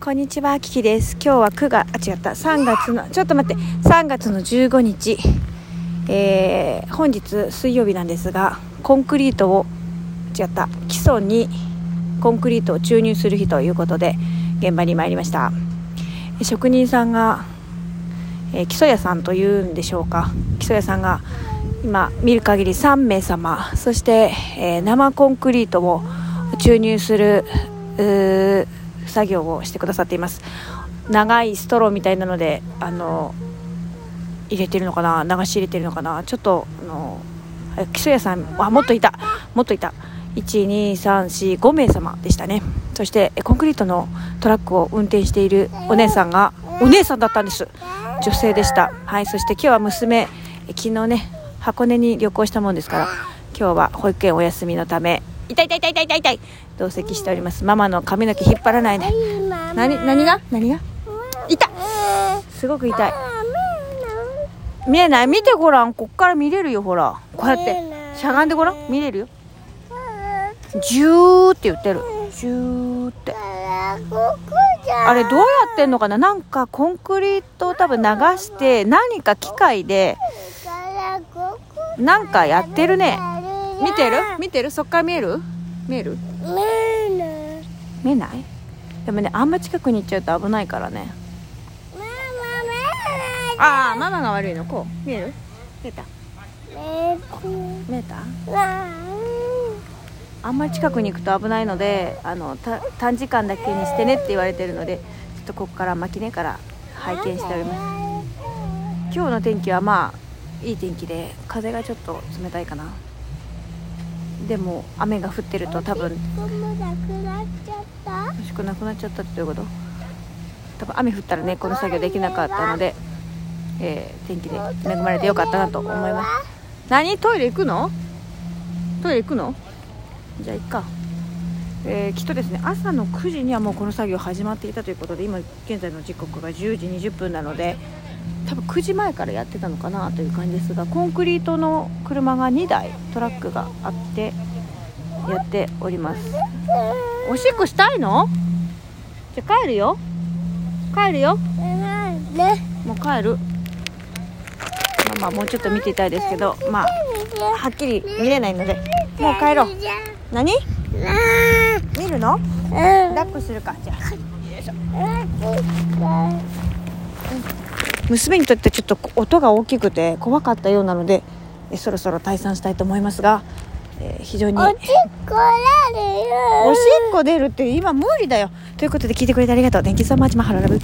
こんにちは、キキです。今日は9月、あ、違った、3月の、ちょっと待って、3月の15日、えー、本日水曜日なんですが、コンクリートを、違った、基礎にコンクリートを注入する日ということで、現場に参りました。職人さんが、えー、基礎屋さんというんでしょうか、基礎屋さんが、今見る限り3名様、そして、えー、生コンクリートを注入する、作業をしてくださっています。長いストローみたいなのであの入れてるのかな流し入れてるのかなちょっとあの基礎屋さんあもっといたもっといた。12345名様でしたね。そしてコンクリートのトラックを運転しているお姉さんがお姉さんだったんです。女性でした。はいそして今日は娘昨日ね箱根に旅行したもんですから今日は保育園お休みのため痛い痛い痛い痛い痛い痛い同席しております。ママの髪の毛引っ張らないで。何何が？何が？痛いすごく痛い。見えない？見てごらん。こっから見れるよほら。こうやって。しゃがんでごらん。見れるよ。ジューって言ってる。ジューって。あれどうやってんのかな？なんかコンクリートを多分流して何か機械で。なんかやってるね。見てる？見てる？そっから見える？見える？見えない。見えない？でもねあんま近くに行っちゃうと危ないからね。ああママが悪いの。こう。見える？見えた？見えた。あ。んまり近くに行くと危ないのであの短時間だけにしてねって言われてるのでちょっとここから巻き根から拝見しております。今日の天気はまあいい天気で風がちょっと冷たいかなでも雨が降ってると多分欲しくなくなっちゃったっていうこと？多分雨降ったらねこの作業できなかったので、えー、天気で恵まれてよかったなと思います。何？トイレ行くの？トイレ行くの？じゃあ行っか。えー、きっとですね朝の9時にはもうこの作業始まっていたということで今現在の時刻が10時20分なので多分9時前からやってたのかなという感じですがコンクリートの車が2台トラックがあってやっております。おしっこしたいの？じゃあ帰るよ。帰るよ。もう帰る。まあまあもうちょっと見ていたいですけどまあはっきり見れないのでもう帰ろう。何？見るの？抱っこするか。じゃあ。よいしょ娘にとってちょっと音が大きくて怖かったようなのでえそろそろ退散したいと思いますが、えー、非常におしっこ出る。おしっこ出るって今無理だよ。ということで聞いてくれてありがとう。Thank you so much マハララブ